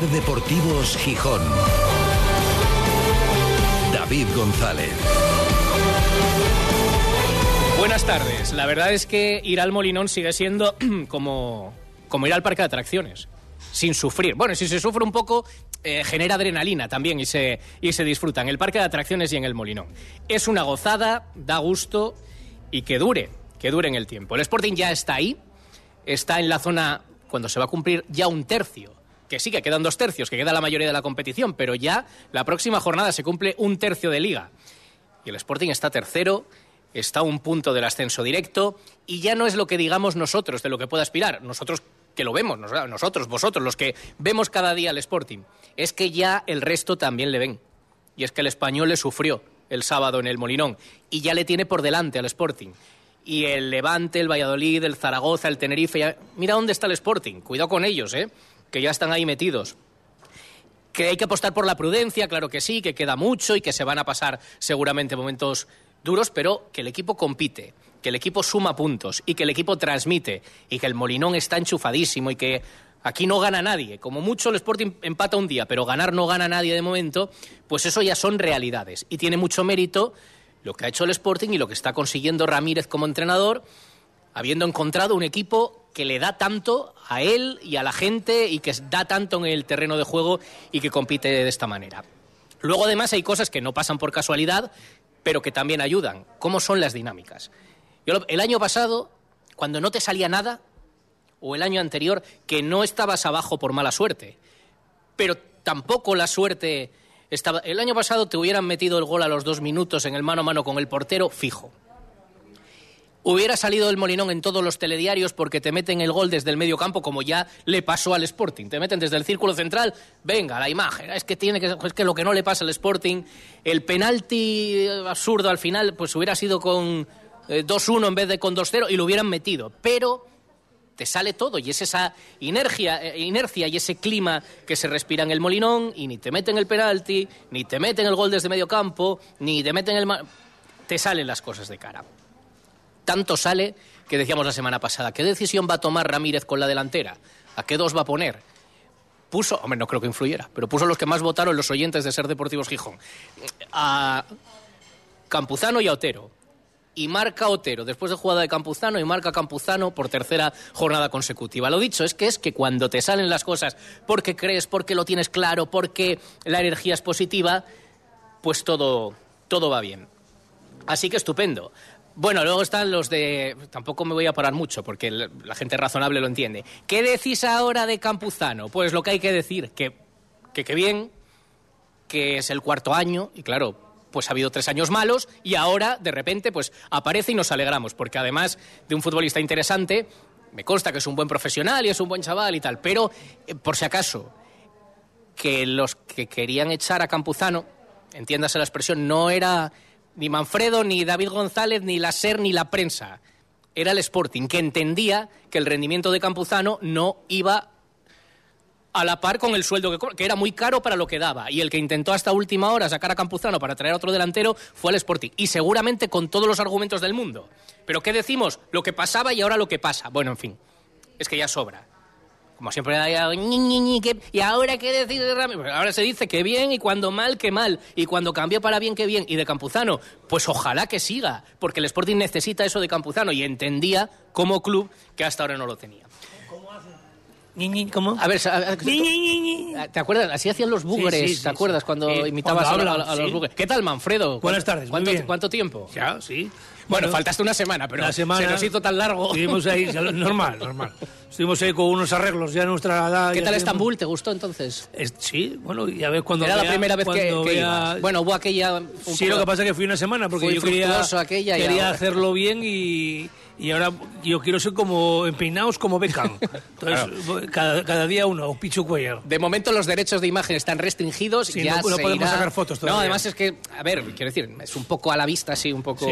Deportivos Gijón. David González. Buenas tardes. La verdad es que ir al Molinón sigue siendo como, como ir al parque de atracciones, sin sufrir. Bueno, si se sufre un poco, eh, genera adrenalina también y se, y se disfruta en el parque de atracciones y en el Molinón. Es una gozada, da gusto y que dure, que dure en el tiempo. El Sporting ya está ahí, está en la zona cuando se va a cumplir ya un tercio. Que sí, que quedan dos tercios, que queda la mayoría de la competición, pero ya la próxima jornada se cumple un tercio de liga. Y el Sporting está tercero, está a un punto del ascenso directo, y ya no es lo que digamos nosotros de lo que puede aspirar. Nosotros que lo vemos, nosotros, vosotros, los que vemos cada día al Sporting, es que ya el resto también le ven. Y es que el español le sufrió el sábado en el Molinón y ya le tiene por delante al Sporting. Y el Levante, el Valladolid, el Zaragoza, el Tenerife, mira dónde está el Sporting, cuidado con ellos, ¿eh? Que ya están ahí metidos. Que hay que apostar por la prudencia, claro que sí, que queda mucho y que se van a pasar seguramente momentos duros, pero que el equipo compite, que el equipo suma puntos y que el equipo transmite y que el Molinón está enchufadísimo y que aquí no gana nadie. Como mucho el Sporting empata un día, pero ganar no gana nadie de momento, pues eso ya son realidades y tiene mucho mérito lo que ha hecho el Sporting y lo que está consiguiendo Ramírez como entrenador, habiendo encontrado un equipo que le da tanto a él y a la gente y que da tanto en el terreno de juego y que compite de esta manera. Luego además hay cosas que no pasan por casualidad, pero que también ayudan. ¿Cómo son las dinámicas? el año pasado, cuando no te salía nada, o el año anterior, que no estabas abajo por mala suerte, pero tampoco la suerte estaba... El año pasado te hubieran metido el gol a los dos minutos en el mano a mano con el portero fijo hubiera salido el Molinón en todos los telediarios porque te meten el gol desde el medio campo, como ya le pasó al Sporting. Te meten desde el círculo central, venga, la imagen. Es que tiene que, es que lo que no le pasa al Sporting, el penalti absurdo al final, pues hubiera sido con 2-1 eh, en vez de con 2-0 y lo hubieran metido. Pero te sale todo y es esa inercia, eh, inercia y ese clima que se respira en el Molinón y ni te meten el penalti, ni te meten el gol desde medio campo, ni te meten el... Te salen las cosas de cara. Tanto sale que decíamos la semana pasada, ¿qué decisión va a tomar Ramírez con la delantera? ¿A qué dos va a poner? Puso, hombre, no creo que influyera, pero puso los que más votaron los oyentes de Ser Deportivos Gijón. A Campuzano y a Otero. Y marca Otero después de jugada de Campuzano y marca Campuzano por tercera jornada consecutiva. Lo dicho es que es que cuando te salen las cosas porque crees, porque lo tienes claro, porque la energía es positiva, pues todo, todo va bien. Así que estupendo. Bueno, luego están los de... Tampoco me voy a parar mucho porque la gente razonable lo entiende. ¿Qué decís ahora de Campuzano? Pues lo que hay que decir, que que, bien, que es el cuarto año y claro, pues ha habido tres años malos y ahora de repente pues aparece y nos alegramos porque además de un futbolista interesante, me consta que es un buen profesional y es un buen chaval y tal, pero eh, por si acaso que los que querían echar a Campuzano, entiéndase la expresión, no era ni Manfredo, ni David González, ni la SER, ni la prensa. Era el Sporting, que entendía que el rendimiento de Campuzano no iba a la par con el sueldo que, que era muy caro para lo que daba. Y el que intentó hasta última hora sacar a Campuzano para traer a otro delantero fue el Sporting. Y seguramente con todos los argumentos del mundo. Pero ¿qué decimos? Lo que pasaba y ahora lo que pasa. Bueno, en fin, es que ya sobra como siempre, y ahora qué decir de Ramírez. Ahora se dice que bien y cuando mal, que mal. Y cuando cambió para bien, que bien. Y de Campuzano, pues ojalá que siga, porque el Sporting necesita eso de Campuzano y entendía como club que hasta ahora no lo tenía. ¿Cómo. A ver, ¿te acuerdas? Así hacían los búgeres, ¿te acuerdas? Cuando imitabas a, los búgeres. ¿Qué tal, Manfredo? Buenas tardes, ¿Cuánto, ¿Cuánto tiempo? Ya, sí. Bueno, faltaste una semana, pero se nos hizo tan largo. Estuvimos ahí, normal, normal. Estuvimos ahí con unos arreglos ya a nuestra edad. ¿Qué tal Estambul? ¿Te gustó entonces? sí, bueno, ya ves cuando... Era la primera vez que, que Bueno, hubo aquella... sí, lo que pasa es que fui una semana porque yo quería, aquella quería hacerlo bien y y ahora yo quiero ser como empeinados como Beckham. Entonces, cada, día uno, un Pichu Cuellar. De momento los derechos de imagen están restringidos. y ya no, podemos sacar fotos todavía. No, además es que, a ver, quiero decir, es un poco a la vista, así, un poco,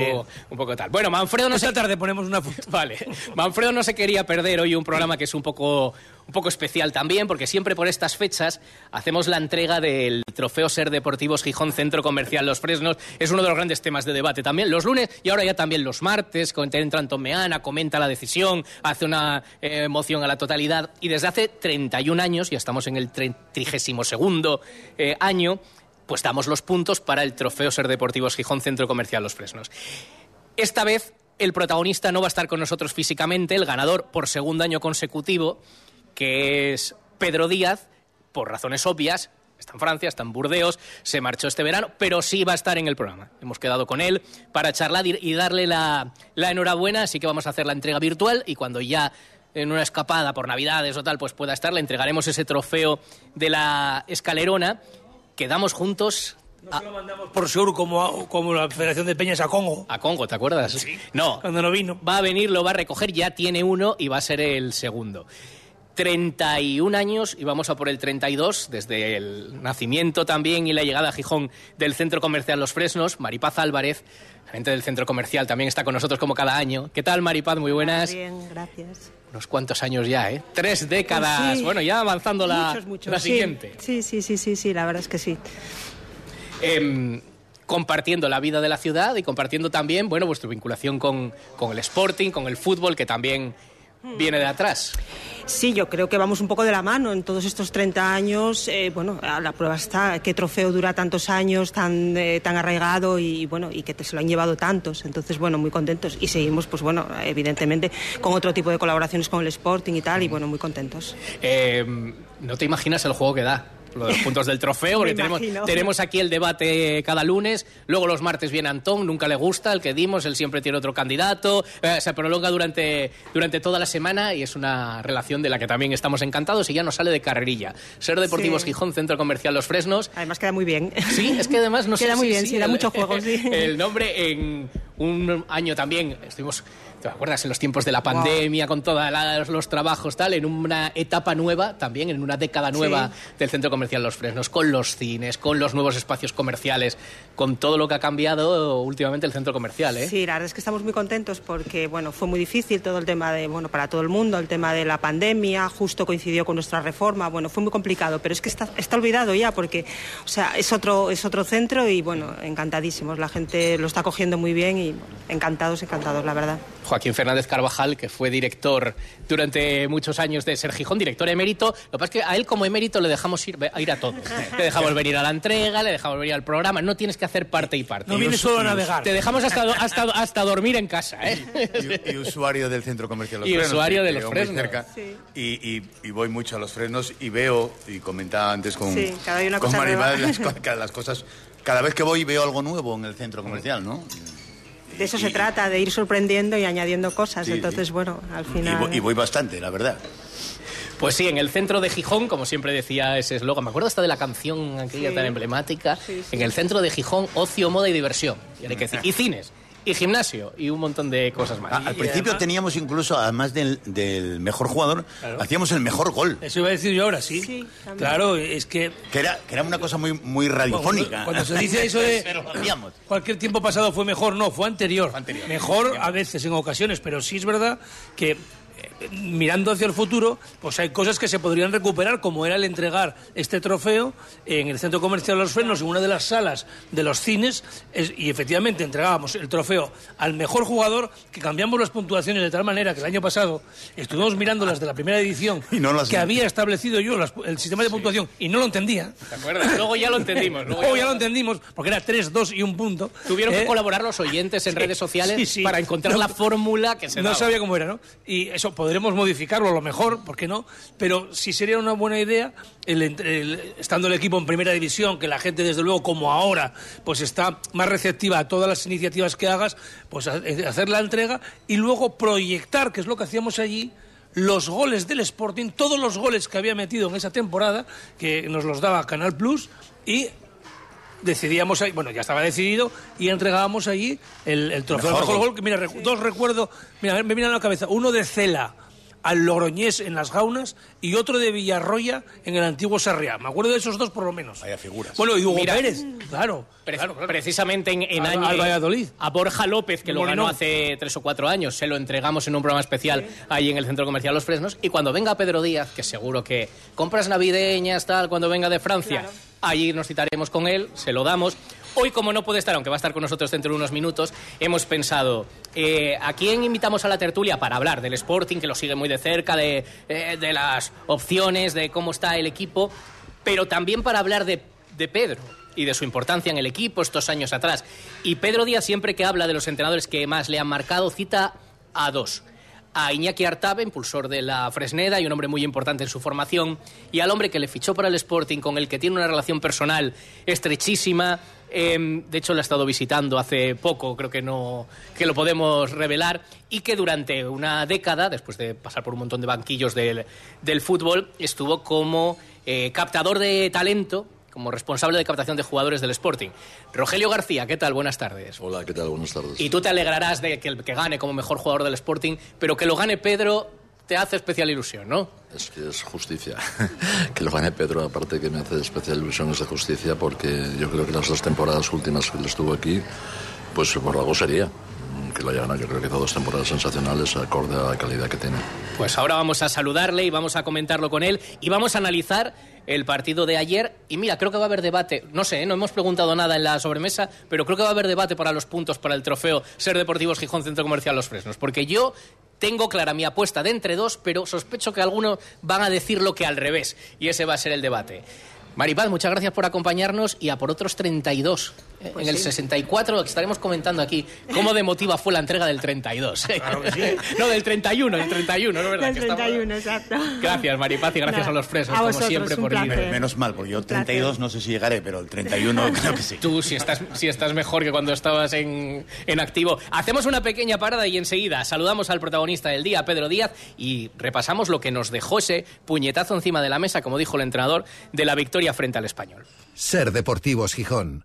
un poco tal. Bueno, Manfredo no Esta tarde ponemos una foto. Vale. Manfredo no se quería perder hoy un programa que es un poco un poco especial también, porque siempre por estas fechas hacemos la entrega del Trofeo Ser Deportivos Gijón Centro Comercial Los Fresnos. Es uno de los grandes temas de debate también los lunes y ahora ya también los martes. Entra Antón Meana, comenta la decisión, hace una eh, moción a la totalidad y desde hace 31 años, ya estamos en el 32 segundo eh, año, pues damos los puntos para el Trofeo Ser Deportivos Gijón Centro Comercial Los Fresnos. Esta vez el protagonista no va a estar con nosotros físicamente, el ganador por segundo año consecutivo, que es Pedro Díaz, por razones obvias, está en Francia, está en Burdeos, se marchó este verano, pero sí va a estar en el programa. Hemos quedado con él para charlar y darle la, enhorabuena, así que vamos a hacer la entrega virtual y cuando ya en una escapada por Navidades o tal, pues pueda estar, le entregaremos ese trofeo de la escalerona. Quedamos juntos no se lo mandamos por seguro como, como la Federación de Peñas a Congo. A Congo, ¿te acuerdas? Sí. No. Cuando no vino. Va a venir, lo va a recoger, ya tiene uno y va a ser el segundo. 31 años y vamos a por el 32, desde el nacimiento también y la llegada a Gijón del Centro Comercial Los Fresnos. Maripaz Álvarez, gente del Centro Comercial, también está con nosotros como cada año. ¿Qué tal, Maripaz? Muy buenas. Bien, gracias. Unos cuantos años ya, ¿eh? Tres décadas. Pues bueno, ya avanzando la, la siguiente. Sí, sí, sí, sí, sí, la verdad es que sí. Em, compartiendo la vida de la ciudad y compartiendo también, bueno, vuestra vinculación con, con el Sporting, con el fútbol, que también viene de atrás. Sí, yo creo que vamos un poco de la mano en todos estos 30 años. Eh, bueno, la prueba está, qué trofeo dura tantos años, tan, eh, tan arraigado y bueno, y que se lo han llevado tantos. Entonces, bueno, muy contentos. Y seguimos, pues bueno, evidentemente con otro tipo de colaboraciones con el Sporting y tal, y bueno, muy contentos. Eh, no te imaginas el juego que da los puntos del trofeo, porque tenemos, tenemos, aquí el debate cada lunes, luego los martes viene Antón, nunca le gusta el que dimos, él siempre tiene otro candidato, eh, se prolonga durante, durante toda la semana y es una relación de la que también estamos encantados y ya nos sale de carrerilla. Ser Deportivos Gijón, Centro Comercial Los Fresnos. Además queda muy bien. Sí, es que además no Queda muy bien, sí, da mucho juego, sí. El nombre en un año también estuvimos ¿Te acuerdas? En los tiempos de la pandemia, con todos los trabajos, tal, en una etapa nueva también, en una década nueva del Centro Comercial Los Fresnos, con los cines, con los nuevos espacios comerciales, con todo lo que ha cambiado últimamente el centro comercial, ¿eh? Sí, la verdad es que estamos muy contentos porque, bueno, fue muy difícil todo el tema de, bueno, para todo el mundo, el tema de la pandemia, justo coincidió con nuestra reforma, bueno, fue muy complicado, pero es que está, está olvidado ya porque, o sea, es otro, es otro centro y, bueno, encantadísimos, la gente lo está cogiendo muy bien y encantados, encantados, la verdad. Joaquín Fernández Carvajal, que fue director durante muchos años de Ser Gijón, director emérito. Lo que pasa es que a él como emérito le dejamos ir a, ir a todo. le dejamos venir a la entrega, le dejamos venir al programa. No tienes que hacer parte y parte. No vienes solo a navegar. Te dejamos hasta, hasta, hasta dormir en casa. ¿eh? Y, usuario del Centro Comercial Los y Frenos. usuario de Los Fresnos. Cerca, y, y, voy mucho a Los Frenos y veo, y comentaba antes con, cada con Maribel, las, las cosas... Cada vez que voy veo algo nuevo en el centro comercial, ¿no? De eso se trata, de ir sorprendiendo y añadiendo cosas. Entonces, bueno, al final. Y voy, bastante, la verdad. Pues sí, en el centro de Gijón, como siempre decía ese eslogan, me acuerdo hasta de la canción aquella tan emblemática, en el centro de Gijón, ocio, moda y diversión. Y, y cines y gimnasio y un montón de cosas más. al principio teníamos incluso, además del, mejor jugador, hacíamos el mejor gol. Eso iba a decir yo ahora, sí. claro, es que... Que era, que era una cosa muy, muy radiofónica. cuando se dice eso de... cualquier tiempo pasado fue mejor, no, fue anterior. anterior. Mejor a veces, en ocasiones, pero sí es verdad que mirando hacia el futuro, pues hay cosas que se podrían recuperar, como era el entregar este trofeo en el Centro Comercial Los Frenos, en una de las salas de los cines, y efectivamente entregábamos el trofeo al mejor jugador, que cambiamos las puntuaciones de tal manera que el año pasado estuvimos mirando las de la primera edición, que había establecido yo el sistema de puntuación, y no lo entendía. ¿Te acuerdas? Luego ya lo entendimos. Luego, ya, lo entendimos, porque era 3, 2 y un punto. Tuvieron que eh, colaborar los oyentes en redes sociales para encontrar la fórmula que se No sabía cómo era, ¿no? Y eso podremos modificarlo a lo mejor, ¿por qué no? Pero sí sería una buena idea, el, estando el equipo en primera división, que la gente desde luego como ahora, pues está más receptiva a todas las iniciativas que hagas, pues eh, hacer la entrega y luego proyectar, que es lo que hacíamos allí, los goles del Sporting, todos los goles que había metido en esa temporada, que nos los daba Canal Plus, y decidíamos ahí, bueno, ya estaba decidido, y entregábamos allí el, trofeo mejor, gol. Que, mira, dos recuerdos, mira, me viene a la cabeza, uno de Cela, al Logroñés en las Gaunas y otro de Villarroya en el antiguo Sarriá. Me acuerdo de esos dos por lo menos. Vaya figuras. Bueno, y Hugo Pérez, claro, Precisamente en, en Al- año- al Valladolid. A Borja López, que lo Molinón. ganó hace tres o cuatro años, se lo entregamos en un programa especial ahí en el Centro Comercial Los Fresnos. Y cuando venga Pedro Díaz, que seguro que compras navideñas, tal, cuando venga de Francia, Claro. allí nos citaremos con él, se lo damos. Hoy, como no puede estar, aunque va a estar con nosotros dentro de unos minutos, hemos pensado, eh, ¿a quién invitamos a la tertulia para hablar del Sporting, que lo sigue muy de cerca, de, eh, de las opciones, de cómo está el equipo, pero también para hablar de, de Pedro y de su importancia en el equipo estos años atrás? Y Pedro Díaz, siempre que habla de los entrenadores que más le han marcado, cita a dos a Iñaki Artabe, impulsor de la Fresneda y un hombre muy importante en su formación, y al hombre que le fichó para el Sporting, con el que tiene una relación personal estrechísima. Eh, de hecho, la ha estado visitando hace poco, creo que no que lo podemos revelar, y que durante una década, después de pasar por un montón de banquillos del, del fútbol, estuvo como eh, captador de talento, como responsable de captación de jugadores del Sporting. Rogelio García, ¿qué tal? Buenas tardes. Hola, ¿qué tal? Buenas tardes. Y tú te alegrarás de que el que gane como mejor jugador del Sporting, pero que lo gane Pedro te hace especial ilusión, ¿no? Es que es justicia. que lo gane Pedro, aparte que me hace especial ilusión, es de justicia, porque yo creo que las dos temporadas últimas que él estuvo aquí, pues por algo sería. Que lo haya ganado, yo creo que hizo dos temporadas sensacionales, acorde a la calidad que tiene. Pues ahora vamos a saludarle y vamos a comentarlo con él y vamos a analizar el partido de ayer. Y mira, creo que va a haber debate. No sé, ¿eh? no hemos preguntado nada en la sobremesa, pero creo que va a haber debate para los puntos para el trofeo Ser Deportivos Gijón Centro Comercial Los Fresnos. Porque yo tengo clara mi apuesta de entre dos, pero sospecho que algunos van a decir lo que al revés. Y ese va a ser el debate. Maripaz, muchas gracias por acompañarnos y a por otros 32. Eh, Pues en el sí. 64 estaremos comentando aquí cómo de emotiva fue la entrega del 32. no, del 31, del 31, ¿no es verdad? Del Que estamos- 31, exacto. Gracias, Maripaz, y gracias Nada, a los fresos, a como vosotros, siempre, por venir. Menos mal, porque yo Un placer. 32 no sé si llegaré, pero el 31 creo que sí. Tú, si estás, si estás mejor que cuando estabas en, en activo. Hacemos una pequeña parada y enseguida saludamos al protagonista del día, Pedro Díaz, y repasamos lo que nos dejó ese puñetazo encima de la mesa, como dijo el entrenador, de la victoria frente al español. Ser Deportivos Gijón.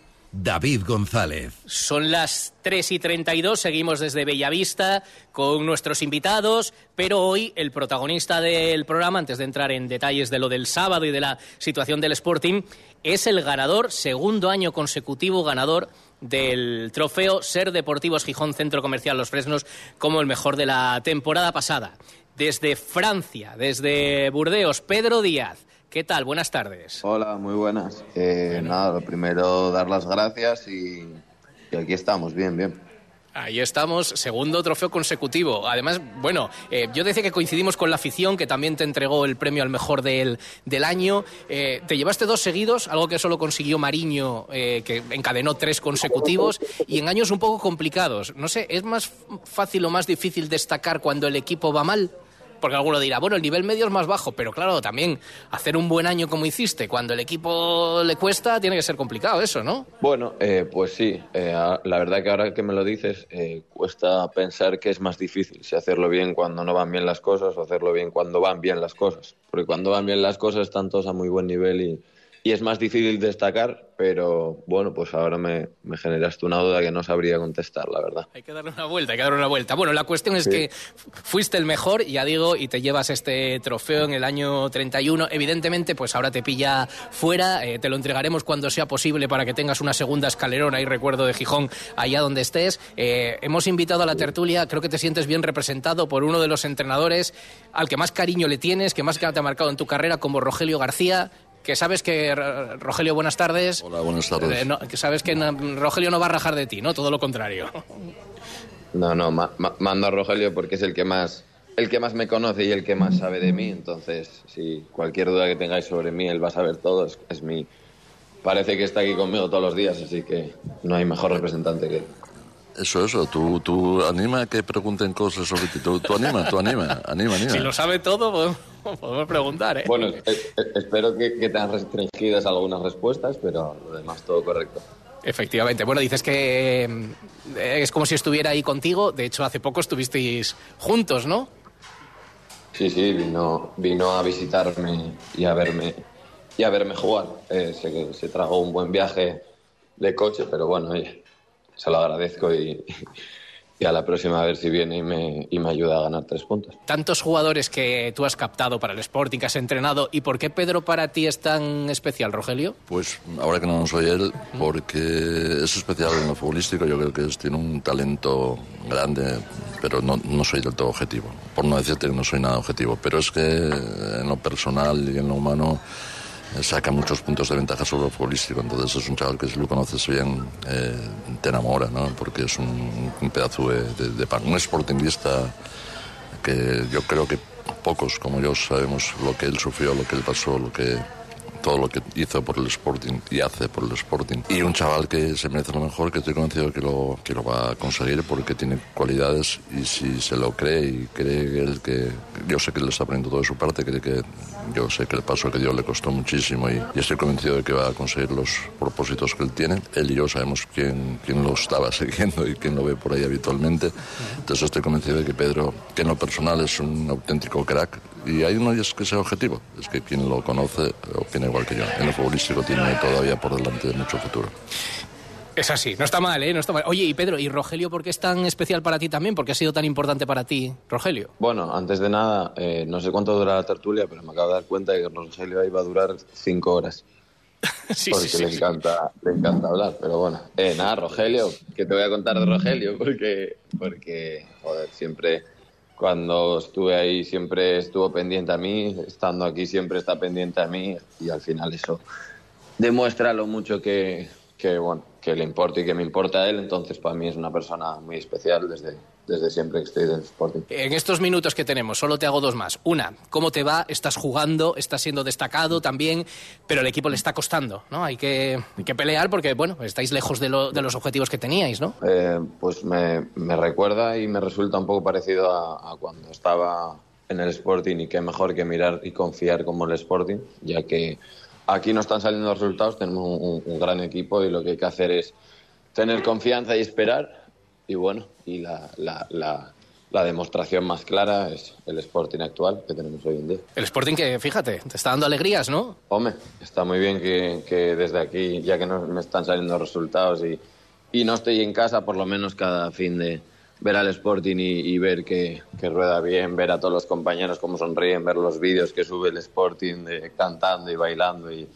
David González. Son las 3 y 32, seguimos desde Bellavista con nuestros invitados, pero hoy el protagonista del programa, antes de entrar en detalles de lo del sábado y de la situación del Sporting, es el ganador, segundo año consecutivo ganador del trofeo Ser Deportivos Gijón Centro Comercial Los Fresnos como el mejor de la temporada pasada. Desde Francia, desde Burdeos, Pedro Díaz. ¿Qué tal? Buenas tardes. Hola, muy buenas. Eh, Nada, lo primero dar las gracias y, y aquí estamos, bien, bien. Ahí estamos, segundo trofeo consecutivo. Además, bueno, eh, yo decía que coincidimos con la afición, que también te entregó el premio al mejor del, del año. Eh, te llevaste dos seguidos, algo que solo consiguió Mariño, eh, que encadenó tres consecutivos, y en años un poco complicados. No sé, ¿es más fácil o más difícil destacar cuando el equipo va mal? Porque alguno dirá, bueno, el nivel medio es más bajo, pero claro, también hacer un buen año como hiciste, cuando el equipo le cuesta, tiene que ser complicado eso, ¿no? Bueno, eh, pues sí, eh, la verdad que ahora que me lo dices, eh, cuesta pensar que es más difícil, si hacerlo bien cuando no van bien las cosas o hacerlo bien cuando van bien las cosas. Porque cuando van bien las cosas están todos a muy buen nivel y, y es más difícil destacar, pero bueno, pues ahora me, me generaste una duda que no sabría contestar, la verdad. Hay que darle una vuelta, hay que darle una vuelta. Bueno, la cuestión es Sí. que fuiste el mejor, ya digo, y te llevas este trofeo en el año 31. Evidentemente, pues ahora te pilla fuera, eh, te lo entregaremos cuando sea posible para que tengas una segunda escalerona y recuerdo de Gijón allá donde estés. Eh, hemos invitado a la tertulia, creo que te sientes bien representado por uno de los entrenadores al que más cariño le tienes, que más te ha marcado en tu carrera, como Rogelio García. Que sabes que, Rogelio, buenas tardes. Hola, buenas tardes. Eh, no, que sabes que no- Rogelio no va a rajar de ti, ¿no? Todo lo contrario. No, no, mando a Rogelio porque es el que más el que más me conoce y el que más sabe de mí. Entonces, si cualquier duda que tengáis sobre mí, él va a saber todo. Es, mi. Parece que está aquí conmigo todos los días, así que no hay mejor representante que él. Eso, eso, tú, tú anima a que pregunten cosas sobre ti. Tú, anima, tú anima, anima, anima. Si lo sabe todo, podemos, preguntar, ¿eh? Bueno, espero que, que te restringidas algunas respuestas, pero lo demás todo correcto. Efectivamente. Bueno, dices que eh, es como si estuviera ahí contigo. De hecho, hace poco estuvisteis juntos, ¿no? Sí, sí, vino, vino a visitarme y a verme y a verme jugar. Eh, se, se tragó un buen viaje de coche, pero bueno, se lo agradezco y, y a la próxima a ver si viene y me, y me, ayuda a ganar tres puntos. Tantos jugadores que tú has captado para el Sporting, que has entrenado, ¿y por qué Pedro para ti es tan especial, Rogelio? Pues ahora que no soy él, porque es especial en lo futbolístico, yo creo que tiene un talento grande, pero no, no soy del todo objetivo. Por no decirte que no soy nada objetivo, pero es que en lo personal y en lo humano saca muchos puntos de ventaja sobre el futbolístico. Entonces es un chaval que si lo conoces bien eh, te enamora, ¿no? porque es un, pedazo de, de, pan. Un sportingista que yo creo que pocos como yo sabemos lo que él sufrió, lo que él pasó, lo que todo lo que hizo por el Sporting y hace por el Sporting. Y un chaval que se merece lo mejor, que estoy convencido que lo, que lo va a conseguir porque tiene cualidades y si se lo cree y cree él que yo sé que él está poniendo todo de su parte, cree que yo sé que el paso que dio le costó muchísimo y, estoy convencido de que va a conseguir los propósitos que él tiene. Él y yo sabemos quién, quién lo estaba siguiendo y quién lo ve por ahí habitualmente. Entonces estoy convencido de que Pedro, que en lo personal es un auténtico crack, y ahí no es que sea objetivo, es que quien lo conoce opina igual que yo. En el futbolístico tiene todavía por delante mucho futuro. Es así, no está mal, ¿eh? No está mal. Oye, y Pedro, ¿y Rogelio por qué es tan especial para ti también? ¿Por qué ha sido tan importante para ti, Rogelio? Bueno, antes de nada, eh, no sé cuánto dura la tertulia, pero me acabo de dar cuenta de que Rogelio iba a durar cinco horas. sí, porque sí, le, encanta, le encanta hablar, pero bueno. Eh, nada, Rogelio, que te voy a contar de Rogelio, porque, porque joder, siempre cuando estuve ahí siempre estuvo pendiente a mí, estando aquí siempre está pendiente a mí y al final eso demuestra lo mucho que, que bueno, que le importa y que me importa a él, entonces para mí es una persona muy especial desde, desde siempre que estoy del Sporting. En estos minutos que tenemos, solo te hago dos más. Una, ¿cómo te va? Estás jugando, estás siendo destacado también, pero el equipo le está costando, ¿no? Hay que, que pelear porque, bueno, estáis lejos de, de los objetivos que teníais, ¿no? Eh, pues me, me, recuerda y me resulta un poco parecido a, a cuando estaba en el Sporting y qué mejor que mirar y confiar como el Sporting, ya que aquí no están saliendo los resultados, tenemos un, gran equipo y lo que hay que hacer es tener confianza y esperar. Y bueno, y la, la, la, demostración más clara es el Sporting actual que tenemos hoy en día. El Sporting que, fíjate, te está dando alegrías, ¿no? Hombre, está muy bien que, que desde aquí, ya que no me están saliendo resultados y, y no estoy en casa, por lo menos cada fin de, ver al Sporting y, ver que, rueda bien, ver a todos los compañeros cómo sonríen, ver los vídeos que sube el Sporting de, cantando y bailando y,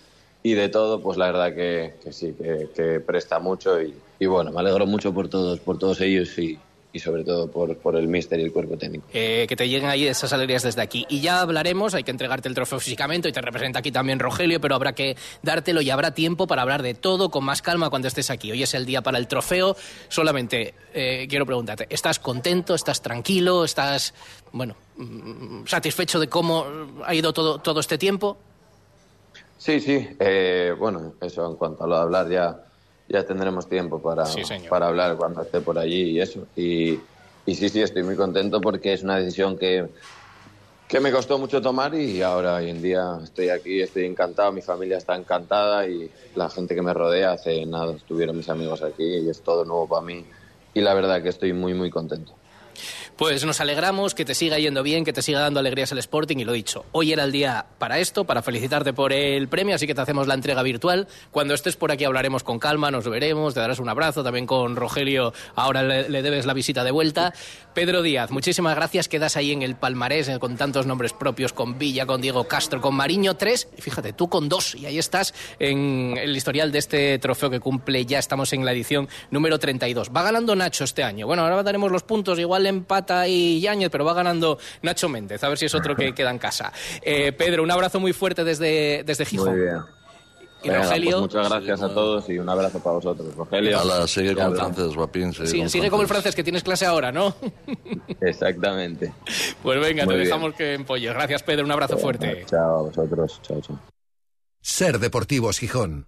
y, de todo, pues la verdad que, sí, que, presta mucho y, y, bueno, me alegro mucho por todos, por todos ellos y, y sobre todo por, por el míster y el cuerpo técnico. Eh, que te lleguen ahí esas alegrías desde aquí. Y ya hablaremos, hay que entregarte el trofeo físicamente, y te representa aquí también Rogelio, pero habrá que dártelo y habrá tiempo para hablar de todo con más calma cuando estés aquí. Hoy es el día para el trofeo. Solamente eh, quiero preguntarte, ¿estás contento? ¿Estás tranquilo? ¿Estás, bueno, mm, satisfecho de cómo ha ido todo, todo este tiempo? Sí, sí. Eh, bueno, eso en cuanto a lo de hablar ya ya tendremos tiempo para, para hablar cuando esté por allí y eso. Y, y sí, sí, estoy muy contento porque es una decisión que, que me costó mucho tomar y ahora hoy en día estoy aquí, estoy encantado, mi familia está encantada y la gente que me rodea hace nada, estuvieron mis amigos aquí y es todo nuevo para mí y la verdad que estoy muy, muy contento. Pues nos alegramos, que te siga yendo bien, que te siga dando alegrías el Sporting y lo dicho, hoy era el día para esto, para felicitarte por el premio, así que te hacemos la entrega virtual. Cuando estés por aquí hablaremos con calma, nos veremos, te darás un abrazo, también con Rogelio ahora le, debes la visita de vuelta. Pedro Díaz, muchísimas gracias, quedas ahí en el palmarés eh, con tantos nombres propios, con Villa, con Diego Castro, con Mariño, tres, y fíjate, tú con dos, y ahí estás en el historial de este trofeo que cumple, ya estamos en la edición número 32. Va ganando Nacho este año, bueno, ahora daremos los puntos, igual empate y Yáñez, pero va ganando Nacho Méndez. A ver si es otro que queda en casa. Eh, Pedro, un abrazo muy fuerte desde, desde Gijón. Muy bien. Y Rogelio. Pues muchas gracias a todos y un abrazo para vosotros. Rogelio. Ala, sigue con el francés, guapín. Sigue, sí, sigue como el francés, que tienes clase ahora, ¿no? Exactamente. Pues venga, te dejamos que empolles. Gracias, Pedro. Un abrazo fuerte. Chao a vosotros. Chao, chao. Ser Deportivos Gijón.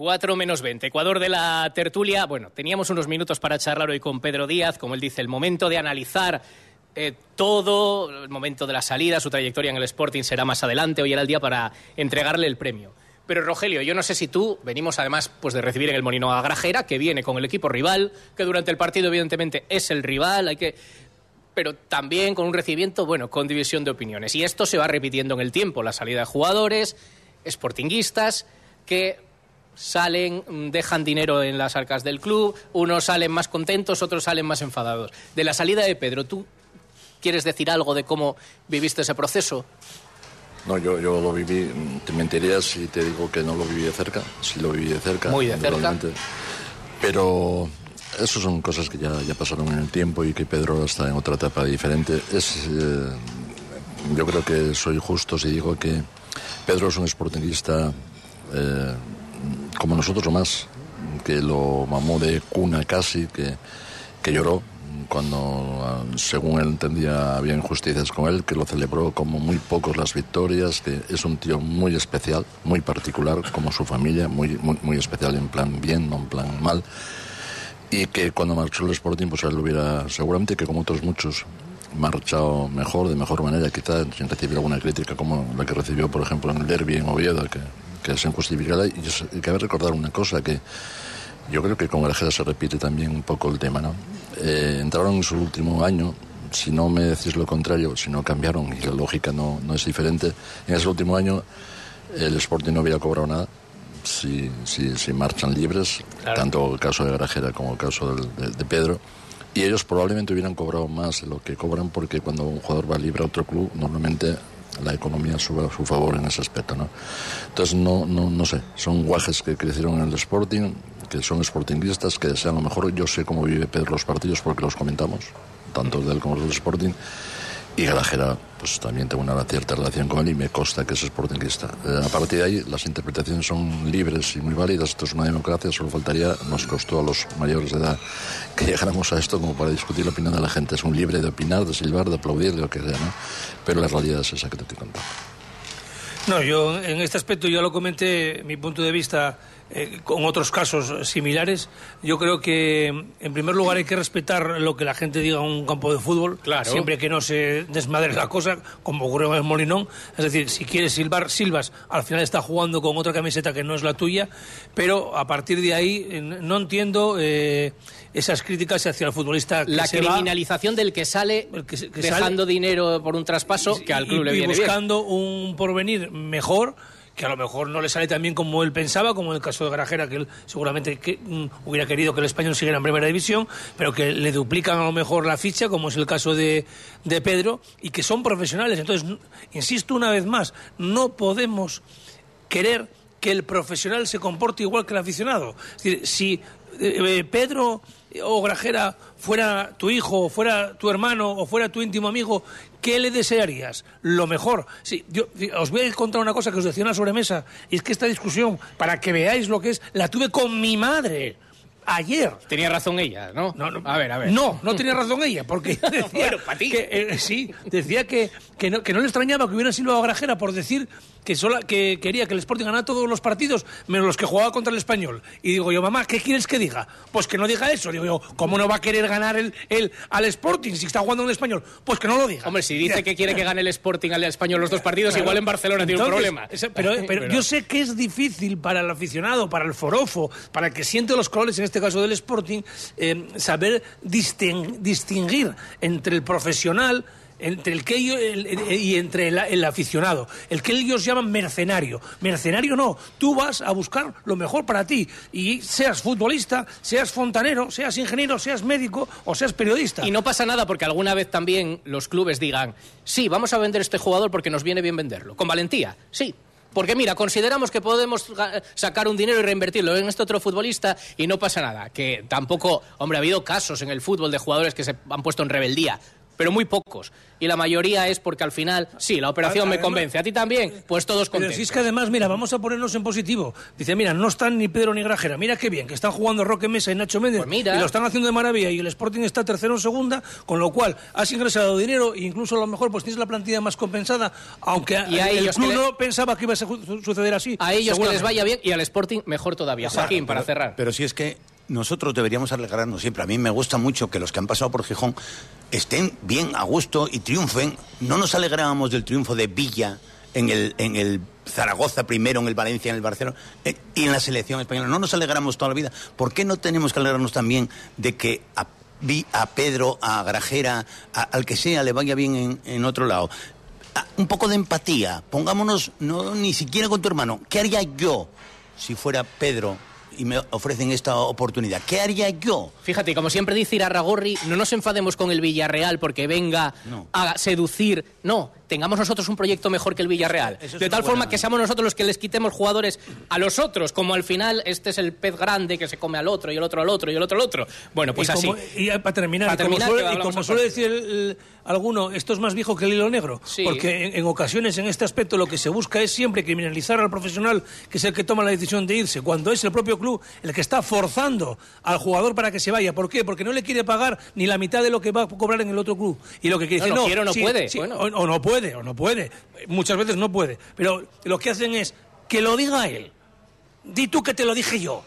4 menos 20. Ecuador de la tertulia. Bueno, teníamos unos minutos para charlar hoy con Pedro Díaz, como él dice, el momento de analizar eh, todo, el momento de la salida, su trayectoria en el Sporting será más adelante. Hoy era el día para entregarle el premio. Pero Rogelio, yo no sé si tú, venimos además pues, de recibir en el Molino a Grajera, que viene con el equipo rival, que durante el partido evidentemente es el rival, hay que pero también con un recibimiento, bueno, con división de opiniones. Y esto se va repitiendo en el tiempo, la salida de jugadores, sportinguistas, que salen, mm, dejan dinero en las arcas del club, unos salen más contentos, otros salen más enfadados. De la salida de Pedro, ¿tú quieres decir algo de cómo viviste ese proceso? No, yo, yo lo viví, te mentiría si te digo que no lo viví de cerca, sí lo viví de cerca. Muy de cerca. Pero eso son cosas que ya, ya pasaron en el tiempo y que Pedro está en otra etapa diferente. Es, eh, yo creo que soy justo si digo que Pedro es un sportingista eh, como nosotros o más, que lo mamó de cuna casi, que, que lloró cuando, según él entendía, había injusticias con él, que lo celebró como muy pocos las victorias, que es un tío muy especial, muy particular, como su familia, muy, muy, muy especial en plan bien, no en plan mal, y que cuando marchó el Sporting, pues él hubiera, seguramente que como otros muchos, marchado mejor, de mejor manera, quizá sin recibir alguna crítica como la que recibió, por ejemplo, en el derby en Oviedo, que que es injustificada. Y cabe recordar una cosa que yo creo que con Grajera se repite también un poco el tema, ¿no? Eh, entraron en su último año, si no me decís lo contrario, si no cambiaron y la lógica no, no es diferente, en ese último año el Sporting no había cobrado nada. Si, si, si marchan libres, tanto el caso de Grajera como el caso de, de Pedro, y ellos probablemente hubieran cobrado más de lo que cobran porque cuando un jugador va libre a otro club, normalmente la economía sube a su favor en ese aspecto. ¿no? Entonces, no, no, no sé, son guajes que crecieron en el Sporting, que son sportingistas, que desean lo mejor. Yo sé cómo vive Pedro los partidos porque los comentamos, tanto de él como del Sporting. Y Grajera, pues también tengo una cierta relación con él y me consta que es sportingista. Eh, a partir de ahí, las interpretaciones son libres y muy válidas. Esto es una democracia, solo faltaría, nos costó a los mayores de edad que llegáramos a esto como para discutir la opinión de la gente. Es un libre de opinar, de silbar, de aplaudir, de lo que sea, ¿no? Pero la realidad es esa que te estoy contando. No, yo en este aspecto ya lo comenté, mi punto de vista eh, con otros casos similares. Yo creo que, en primer lugar, hay que respetar lo que la gente diga en un campo de fútbol, siempre que no se desmadre la cosa, como ocurrió en el Molinón. Es decir, si quieres silbar, silbas, al final está jugando con otra camiseta que no es la tuya, pero a partir de ahí no entiendo eh, esas críticas hacia el futbolista. la criminalización del que sale dejando dinero por un traspaso que al club le viene y buscando un porvenir mejor que a lo mejor no le sale tan bien como él pensaba, como en el caso de Garajera, que él seguramente mm, hubiera querido que el español siguiera en primera división, pero que le duplican a lo mejor la ficha, como es el caso de, de Pedro, y que son profesionales. Entonces, insisto una vez más, no podemos querer que el profesional se comporte igual que el aficionado. Es decir, si eh, eh, Pedro o Grajera fuera tu hijo, o fuera tu hermano, o fuera tu íntimo amigo, ¿qué le desearías? Lo mejor. Sí, yo os voy a contar una cosa que os decía en la sobremesa, y es que esta discusión, para que veáis lo que es, la tuve con mi madre ayer. Tenía razón ella, ¿no? No, no a ver, a ver. No, no tenía razón ella, porque decía para ti. que eh, sí, decía que, que, no, que no le extrañaba que hubiera silbado a Grajera por decir que, sola, que quería que el Sporting ganara todos los partidos, menos los que jugaba contra el Español. Y digo yo, mamá, ¿qué quieres que diga? Pues que no diga eso. Digo yo, ¿cómo no va a querer ganar el, el al Sporting si está jugando en el Español? Pues que no lo diga. Hombre, si dice que quiere que gane el Sporting al Español los dos partidos, igual en Barcelona tiene un problema. pero, pero, yo sé que es difícil para el aficionado, para el forofo, para el que siente los colores, en este caso del Sporting, eh, saber distinguir entre el profesional entre el que y entre el, aficionado, el que ellos llaman mercenario. Mercenario no, tú vas a buscar lo mejor para ti y seas futbolista, seas fontanero, seas ingeniero, seas médico o seas periodista. Y no pasa nada porque alguna vez también los clubes digan, sí, vamos a vender este jugador porque nos viene bien venderlo. Con valentía, sí, porque mira, consideramos que podemos sacar un dinero y reinvertirlo en este otro futbolista y no pasa nada. Que tampoco, hombre, ha habido casos en el fútbol de jugadores que se han puesto en rebeldía pero muy pocos. Y la mayoría es porque al final, sí, la operación me convence. ¿A ti también? Pues todos contentos. Pero si es que además, mira, vamos a ponernos en positivo. Dice, mira, no están ni Pedro ni Grajera. Mira qué bien, que están jugando Roque Mesa y Nacho Méndez. Pues y lo están haciendo de maravilla. Y el Sporting está tercero en segunda, con lo cual has ingresado dinero e incluso a lo mejor pues tienes la plantilla más compensada, aunque y a el ellos club no pensaba que iba a suceder así. A ellos que les vaya bien y al Sporting mejor todavía. Joaquín, para cerrar. Pero si es que nosotros deberíamos alegrarnos siempre. A mí me gusta mucho que los que han pasado por Gijón estén bien a gusto y triunfen. No nos alegrábamos del triunfo de Villa en el, en el Zaragoza primero, en el Valencia, en el Barcelona eh, y en la selección española. No nos alegramos toda la vida. ¿Por qué no tenemos que alegrarnos también de que a, a Pedro, a Grajera, al que sea, le vaya bien en, en otro lado? un poco de empatía. Pongámonos, no ni siquiera con tu hermano. ¿Qué haría yo si fuera Pedro y me ofrecen esta oportunidad. ¿Qué haría yo? Fíjate, como siempre dice Irarragorri, no nos enfademos con el Villarreal porque venga a seducir. No, tengamos nosotros un proyecto mejor que el Villarreal. de tal forma que seamos nosotros los que les quitemos jugadores a los otros, como al final este es el pez grande que se come al otro y el otro al otro y el otro al otro. Bueno, pues así. y para terminar, y como suele, decir alguno, esto es más viejo que el hilo negro, porque en, ocasiones en este aspecto lo que se busca es siempre criminalizar al profesional, que es el que toma la decisión de irse, cuando es el propio club el que está forzando al jugador para que se vaya. ¿Por qué? Porque no le quiere pagar ni la mitad de lo que va a cobrar en el otro club. Y lo que quiere no, decir, no, no, puede. o no puede o no puede. Muchas veces no puede. Pero lo que hacen es que lo diga él. Di tú que te lo dije yo.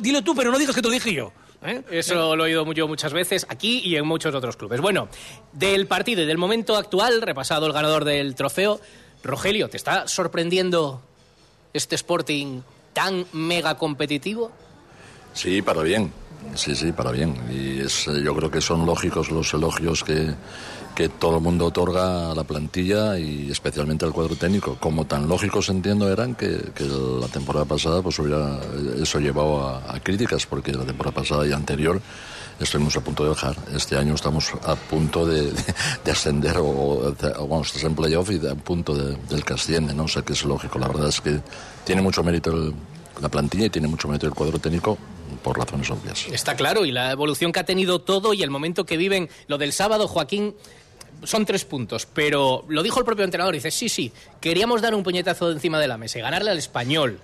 dilo tú, pero no digas que te lo dije yo. ¿eh? Eso lo he oído yo muchas veces aquí y en muchos otros clubes. Bueno, del partido y del momento actual, repasado el ganador del trofeo, Rogelio, ¿te está sorprendiendo este Sporting tan mega competitivo? Sí, para bien. Sí, sí, para bien. Y es, yo creo que son lógicos los elogios que, que todo el mundo otorga a la plantilla y especialmente al cuadro técnico. Como tan lógicos entiendo eran que, que la temporada pasada pues hubiera eso llevado a, críticas, porque la temporada pasada y anterior estuvimos a punto de bajar. Este año estamos a punto de, de, ascender o, o, bueno, estás en playoff y a punto de, del que asciende, ¿no? O sea que es lógico. La verdad es que tiene mucho mérito la plantilla y tiene mucho mérito el cuadro técnico por razones obvias. Está claro, y la evolución que ha tenido todo y el momento que viven, lo del sábado, Joaquín, son tres puntos, pero lo dijo el propio entrenador, dice, sí, sí, queríamos dar un puñetazo de encima de la mesa y ganarle al español.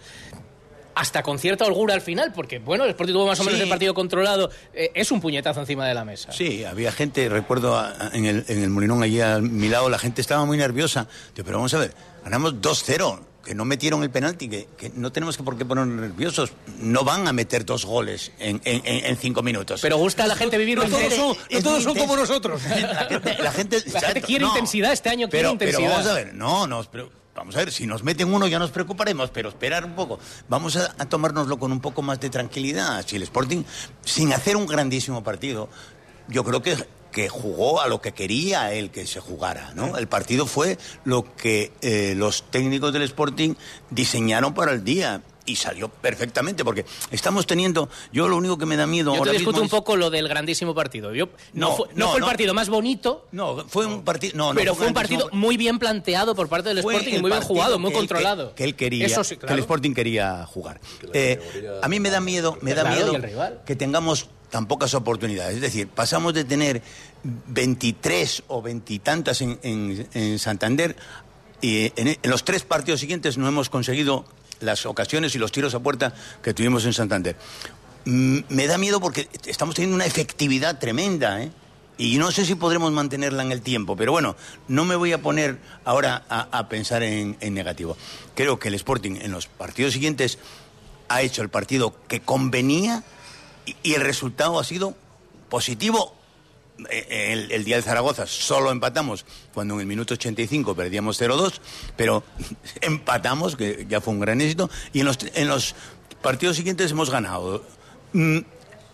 Hasta con cierta holgura al final, porque bueno, el Sporting tuvo más o menos el partido controlado, eh, es un puñetazo encima de la mesa. Sí, había gente, recuerdo en el, en el Molinón allí a mi lado, la gente estaba muy nerviosa. pero vamos a ver, ganamos 2-0 que no metieron el penalti, que, no tenemos que por qué ponernos nerviosos. No van a meter dos goles en, en, cinco minutos. Pero gusta a la gente vivir no, todos son, no todos son como nosotros. La gente, quiere intensidad este año, quiere intensidad. Pero vamos a ver, no, no, pero vamos a ver, si nos meten uno ya nos preocuparemos, pero esperar un poco. Vamos a, a, tomárnoslo con un poco más de tranquilidad. Si el Sporting, sin hacer un grandísimo partido, yo creo que que jugó a lo que quería él que se jugara, ¿no? El partido fue lo que eh, los técnicos del Sporting diseñaron para el día y salió perfectamente porque estamos teniendo yo lo único que me da miedo yo te discuto un poco lo del grandísimo partido. Yo no, fue, no, fue el partido más bonito no fue un partido no, pero fue, un partido muy bien planteado por parte del Sporting y muy bien jugado muy controlado. que, él quería que el Sporting quería jugar. Eh, a mí me da miedo me da miedo que tengamos tan pocas oportunidades. Es decir, pasamos de tener 23 o veintitantas en, en, Santander y en, los tres partidos siguientes no hemos conseguido las ocasiones y los tiros a puerta que tuvimos en Santander. Me da miedo porque estamos teniendo una efectividad tremenda, ¿eh? y no sé si podremos mantenerla en el tiempo, pero bueno, no me voy a poner ahora a, pensar en, negativo. Creo que el Sporting en los partidos siguientes ha hecho el partido que convenía y, el resultado ha sido positivo. Eh, el, día de Zaragoza solo empatamos cuando en el minuto 85 perdíamos 0-2, pero empatamos, que ya fue un gran éxito, y en los, en los partidos siguientes hemos ganado. Mm,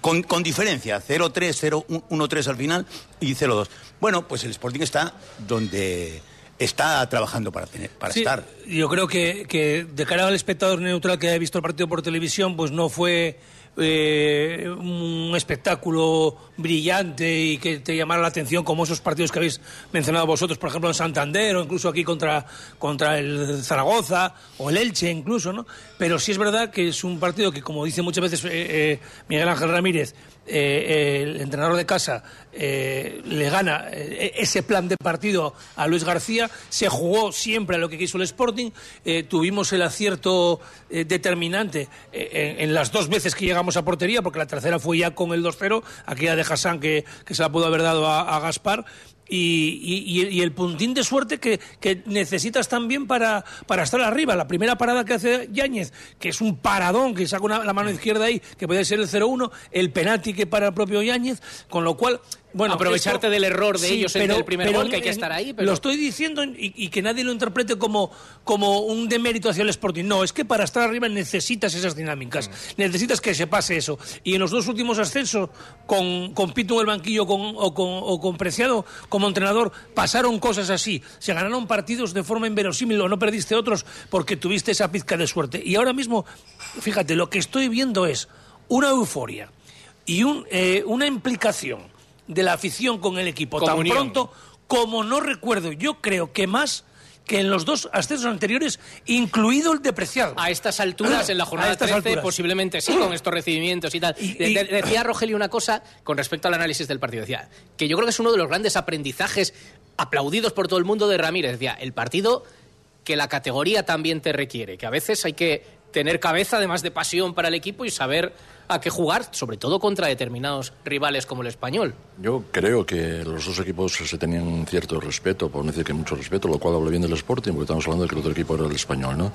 con, con diferencia, 0-3, 0-1-3 al final y 0-2. Bueno, pues el Sporting está donde está trabajando para, tener, para estar. Yo creo que, que de cara al espectador neutral que haya visto el partido por televisión, pues no fue eh, un espectáculo brillante y que te llamara la atención como esos partidos que habéis mencionado vosotros, por ejemplo en Santander o incluso aquí contra, contra el Zaragoza o el Elche incluso, ¿no? Pero sí es verdad que es un partido que, como dice muchas veces eh, eh, Miguel Ángel Ramírez, eh, el entrenador de casa eh, le gana eh, ese plan de partido a Luis García, se jugó siempre a lo que quiso el Sporting, tuvimos el acierto determinante en, las dos veces que llegamos a portería, porque la tercera fue ya con el 2-0, aquella de Hassan que, que, se la pudo haber dado a Gaspar, y, el puntín de suerte que, necesitas también para, para, estar arriba. La primera parada que hace Yáñez, que es un paradón, que saca la mano izquierda ahí, que puede ser el 0-1, el penalti que para el propio Yáñez, con lo cual bueno, aprovecharte del error de ellos en el primer gol, que hay que estar ahí. Lo estoy diciendo y, que nadie lo interprete como, como un demérito hacia el Sporting. No, es que para estar arriba necesitas esas dinámicas, mm. necesitas que se pase eso. Y en los dos últimos ascensos, con, con Pito en el banquillo o, con, o con Preciado como entrenador, pasaron cosas así. Se ganaron partidos de forma inverosímil o no perdiste otros porque tuviste esa pizca de suerte. Y ahora mismo, fíjate, lo que estoy viendo es una euforia y un, eh, una implicación de la afición con el equipo tan pronto como no recuerdo. Yo creo que más que en los dos ascensos anteriores, incluido el depreciado. A estas alturas, en la jornada 13, posiblemente sí, con estos recibimientos y tal. decía Rogelio una cosa con respecto al análisis del partido. Decía que yo creo que es uno de los grandes aprendizajes aplaudidos por todo el mundo de Ramírez. Decía, el partido que la categoría también te requiere, que a veces hay que tener cabeza, además de pasión para el equipo y saber a qué jugar, sobre todo contra determinados rivales como el español. Yo creo que los dos equipos se tenían cierto respeto, por no decir que mucho respeto, lo cual habla bien del Sporting, porque estamos hablando de que el otro equipo era el español, ¿no?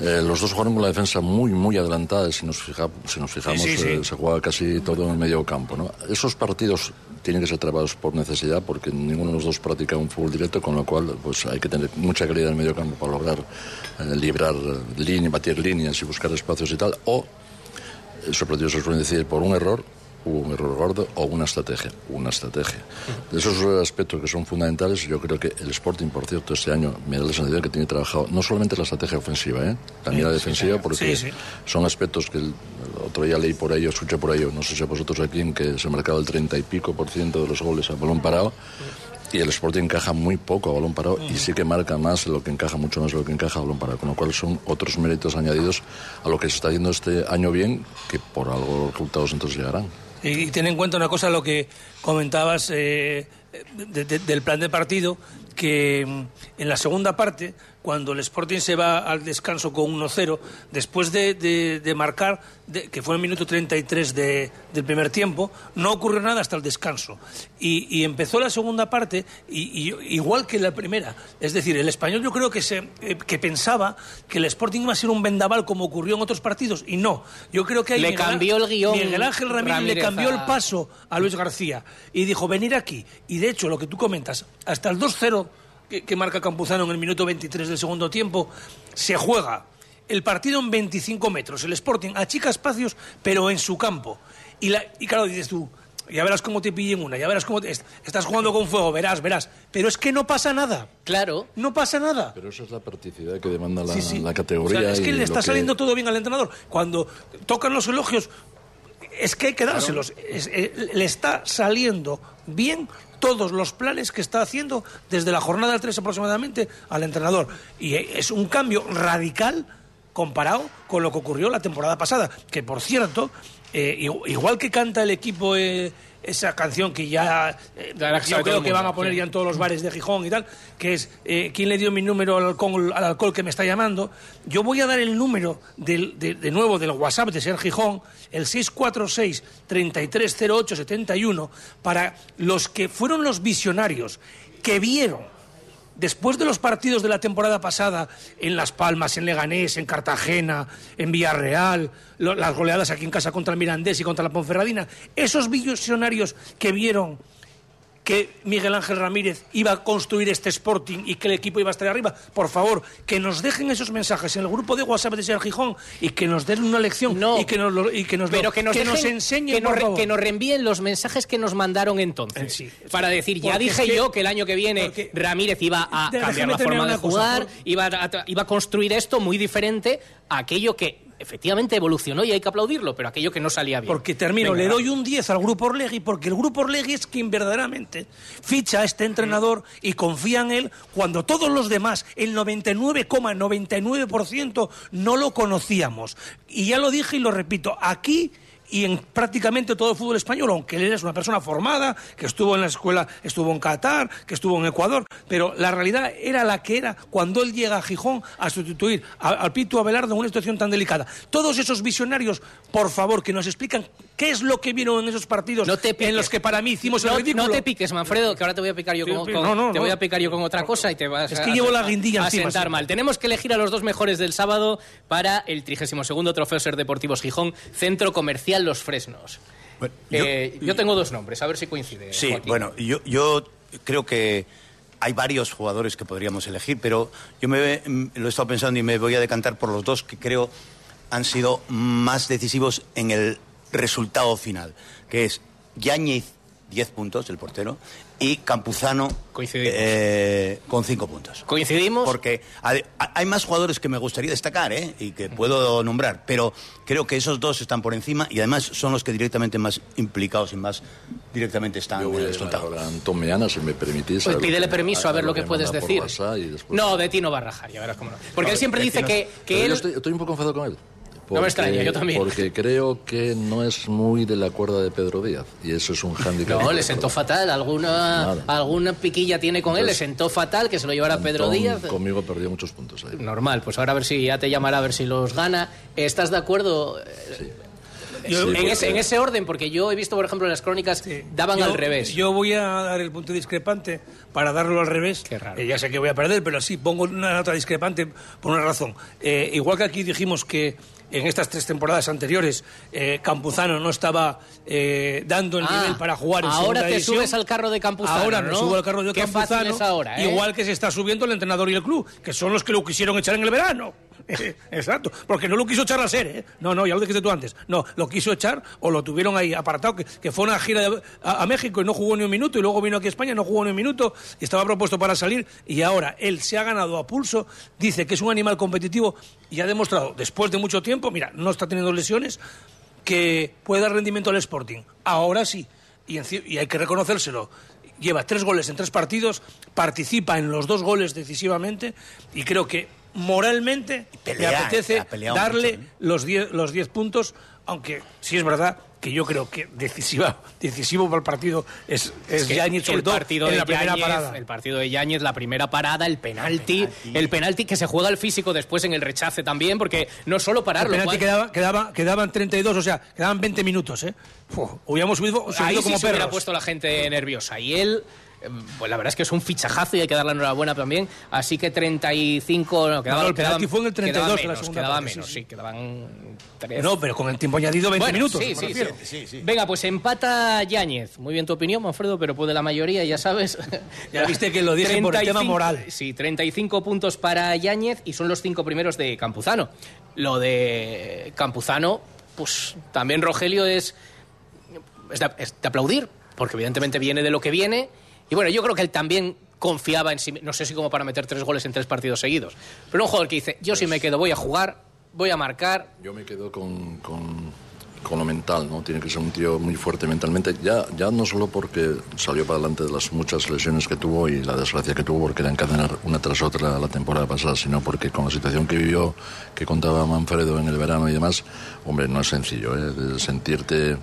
Eh, los dos jugaron con la defensa muy, muy adelantada, si nos, si nos fijamos, eh, se jugaba casi todo en el medio campo, ¿no? Esos partidos tienen que ser trabajados por necesidad, porque ninguno de los dos practica un fútbol directo, con lo cual pues hay que tener mucha calidad en el medio campo para lograr eh, librar líneas, batir líneas y buscar espacios y tal, o esos partidos se suelen decir por un error, hubo un error gordo o una estrategia, una estrategia. De esos aspectos que son fundamentales, yo creo que el Sporting, por cierto, este año me da la sensación que tiene trabajado no solamente la estrategia ofensiva, ¿eh? también la defensiva, porque son aspectos que el, otro día leí por ello, escuché por ello, no sé si a vosotros aquí, en que se ha marcado el 30 y pico por ciento de los goles a balón parado y el Sporting encaja muy poco a balón parado y sí que marca más lo que encaja, mucho más lo que encaja a balón parado, con lo cual son otros méritos añadidos a lo que se está haciendo este año bien, que por algo los resultados entonces llegarán. Y, ten en cuenta una cosa, lo que comentabas eh, del plan de partido, que mm, en la segunda parte cuando el Sporting se va al descanso con 1-0, después de, marcar, que fue el minuto 33 de, del primer tiempo, no ocurrió nada hasta el descanso. Y, empezó la segunda parte y, igual que la primera. Es decir, el español yo creo que, se, eh, que pensaba que el Sporting iba a ser un vendaval como ocurrió en otros partidos y no. Yo creo que ahí le cambió el guion. Miguel Ángel Ramírez, le cambió el paso a Luis García y dijo, venir aquí. Y de hecho, lo que tú comentas, hasta el 2-0 que, marca Campuzano en el minuto 23 del segundo tiempo, se juega el partido en 25 metros. El Sporting achica espacios, pero en su campo. Y, la, y claro, dices tú, ya verás cómo te pillen una, ya verás cómo estás jugando con fuego, verás, verás. Pero es que no pasa nada. Claro. No pasa nada. Pero esa es la practicidad que demanda la, categoría. es que le está saliendo todo bien al entrenador. Cuando tocan los elogios, es que hay que dárselos. Eh, le está saliendo bien todos los planes que está haciendo desde la jornada del 3 aproximadamente al entrenador. Y es un cambio radical comparado con lo que ocurrió la temporada pasada, que por cierto, eh, igual que canta el equipo eh, esa canción que ya eh, yo creo que van a poner ya en todos los bares de Gijón y tal, que es eh, ¿quién le dio mi número al alcohol, al alcohol que me está llamando? Yo voy a dar el número del, de, de nuevo del WhatsApp de Ser Gijón, el 646 3308 71 para los que fueron los visionarios que vieron después de los partidos de la temporada pasada en Las Palmas, en Leganés, en Cartagena, en Villarreal, lo- las goleadas aquí en casa contra el Mirandés y contra la Ponferradina, esos visionarios que vieron que Miguel Ángel Ramírez iba a construir este Sporting y que el equipo iba a estar arriba, por favor, que nos dejen esos mensajes en el grupo de WhatsApp de Ser Gijón y que nos den una lección y que nos lo, y que nos, lo- Pero que nos, dejen- enseñen, que nos, re- que nos reenvíen los mensajes que nos mandaron entonces. para decir, ya dije es que- yo que el año que viene Ramírez iba a cambiar la forma de cosa, jugar, por- iba, a, iba a construir esto muy diferente a aquello que efectivamente evolucionó y hay que aplaudirlo, pero aquello que no salía bien. Porque termino, Venga, le doy un 10 al Grupo Orlegui porque el Grupo Orlegui es quien verdaderamente ficha a este entrenador y confía en él cuando todos los demás, el 99,99% no lo conocíamos. Y ya lo dije y lo repito, aquí y en prácticamente todo el fútbol español, aunque él es una persona formada, que estuvo en la escuela, estuvo en Qatar, que estuvo en Ecuador, pero la realidad era la que era cuando él llega a Gijón a sustituir al Pito Abelardo en una situación tan delicada. Todos esos visionarios, por favor, que nos explican qué es lo que vieron en esos partidos en los que para mí hicimos el no, ridículo. no te piques, Manfredo, que ahora te voy a picar yo Sí, con, sí, con- no, no, te no. voy a picar yo con otra cosa y te vas Es a- que a- llevo la guindilla a encima, sentar sí. mal. Tenemos que elegir a los dos mejores del sábado para el 32 Trofeo Ser Deportivos Gijón, Centro Comercial Los Fresnos. Eh, yo, tengo dos nombres, a ver si coincide. Sí, Joaquín. bueno, yo, yo creo que hay varios jugadores que podríamos elegir, pero yo me mm, lo he estado pensando y me voy a decantar por los dos que creo han sido más decisivos en el resultado final, que es Yáñez, 10 puntos, el portero, y Campuzano eh, con 5 puntos. ¿Coincidimos? Porque hay, más jugadores que me gustaría destacar ¿eh? y que puedo nombrar, pero creo que esos dos están por encima y además son los que directamente más implicados y más directamente están Yo en voy el a a Antón Meana, si me permitís. Pues pídele que- permiso a ver lo que me puedes decir. Después- No, de ti no va a rajar, ya verás cómo no. Porque No, él siempre dice no. que, que Pero yo él... estoy, estoy un poco enfadado con él. No me extraña, yo también. Porque creo que no es muy de la cuerda de Pedro Díaz. Y eso es un hándicap. No, le sentó fatal. Alguna, alguna piquilla tiene con él, le sentó fatal, que se lo llevara Pedro Díaz. Conmigo perdió muchos puntos ahí. Normal, pues ahora a ver si ya te llamará a ver si los gana. ¿Estás de acuerdo? Yo- en, porque- ese, en ese orden, porque yo he visto, por ejemplo, en las crónicas, daban Yo- al revés. Yo voy a dar el punto discrepante para darlo al revés. Eh, ya sé que voy a perder, pero sí, pongo una nota discrepante por una razón. Eh, igual que aquí dijimos que en estas tres temporadas anteriores eh, Campuzano no estaba eh, dando el Ah, nivel para jugar en ahora segunda te subes al carro de Campuzano, Ahora me ¿no? subo al carro de Qué Campuzano. ahora, ¿eh? Igual que se está subiendo el entrenador y el club, que son los que lo quisieron echar en el verano. Exacto, porque no lo quiso echar a ser, ¿eh? No, no, ya lo dijiste tú antes. No, lo quiso echar o lo tuvieron ahí apartado, que, que fue una gira a, México y no jugó ni un minuto, y luego vino aquí a España, no jugó ni un minuto, y estaba propuesto para salir, y ahora él se ha ganado a pulso, dice que es un animal competitivo y ha demostrado, después de mucho tiempo, mira, no está teniendo lesiones, que puede dar rendimiento al Sporting. Ahora sí, y hay que reconocérselo. Lleva tres goles en tres partidos, participa en los dos goles decisivamente y creo que moralmente pelea, me apetece peleado darle mucho, los 10 los diez puntos, aunque sí es verdad que yo creo que decisiva, decisivo para el partido es, es, que Yáñez, sobre el todo partido en de la primera Yáñez, parada. El partido de Yáñez, la primera parada, el penalti, el penalti que se juega el físico después en el rechace también, porque no solo El pararlo. penalti Juan- quedaba, quedaba, quedaban 32, o sea, quedaban 20 minutos, ¿eh? Uf, hubiéramos subido, Ahí subido sí como se hubiera puesto la gente nerviosa. Y él, eh, pues la verdad es que es un fichajazo y hay que darle la enhorabuena también. Así que 35... No, quedaban, No, el penalti fue en el 32 quedaba de la menos, segunda quedaba parte, menos, sí. sí, quedaban... No, pero con el tiempo añadido 20 Bueno, minutos. Sí, sí, sí. Venga, pues empata Yáñez. Muy bien tu opinión, Manfredo, pero puede la mayoría, ya sabes. Ya viste que lo dije por el tema moral. Sí, 35 puntos para Yáñez y son los cinco primeros de Campuzano. Lo de Campuzano, pues también Rogelio es, es, de, es de aplaudir, porque evidentemente viene de lo que viene. Y bueno, yo creo que él también confiaba en sí, no sé si como para meter tres goles en tres partidos seguidos, pero un jugador que dice, yo si me quedo voy a jugar, voy a marcar, Yo me quedo con, con, con lo mental, ¿no? Tiene que ser un tío muy fuerte mentalmente, ya, ya no solo porque salió para adelante de las muchas lesiones que tuvo y la desgracia que tuvo porque era encadenar una tras otra la temporada pasada, sino porque con la situación que vivió, que contaba Manfredo en el verano y demás, hombre, no es sencillo, ¿eh? De sentirte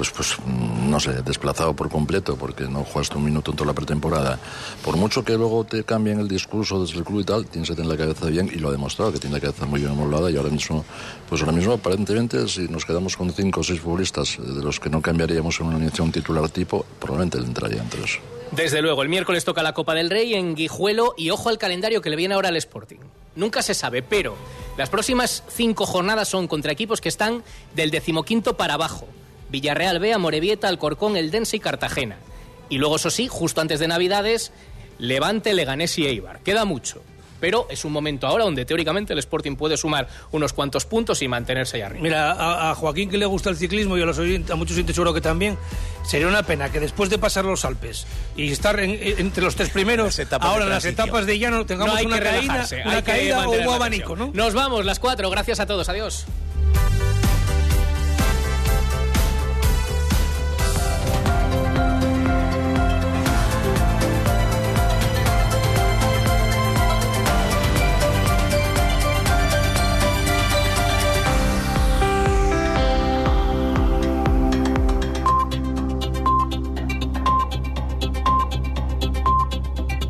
pues pues no sé, desplazado por completo porque no jugaste un minuto en toda la pretemporada, por mucho que luego te cambien el discurso desde el club y tal, tienes que tener la cabeza bien y lo ha demostrado, que tiene la cabeza muy bien amoldada y ahora mismo, pues ahora mismo aparentemente si nos quedamos con cinco o seis futbolistas de los que no cambiaríamos en una alineación titular tipo, probablemente le entraría entre eso. Desde luego, el miércoles toca la Copa del Rey en Guijuelo y ojo al calendario que le viene ahora al Sporting. Nunca se sabe, pero las próximas cinco jornadas son contra equipos que están del decimoquinto para abajo. Villarreal B, Morevieta, Alcorcón, Eldense y Cartagena. Y luego, eso sí, justo antes de Navidades, Levante, Leganés y Eibar. Queda mucho pero es un momento ahora donde teóricamente el Sporting puede sumar unos cuantos puntos y mantenerse ahí arriba. Mira, a, Joaquín que le gusta el ciclismo y a, los a muchos oyentes seguro que también, sería una pena que después de pasar los Alpes y estar entre los tres primeros, ahora en las etapas de llano tengamos una caída, una caída o un abanico, ¿no? Nos vamos, las cuatro, gracias a todos, adiós.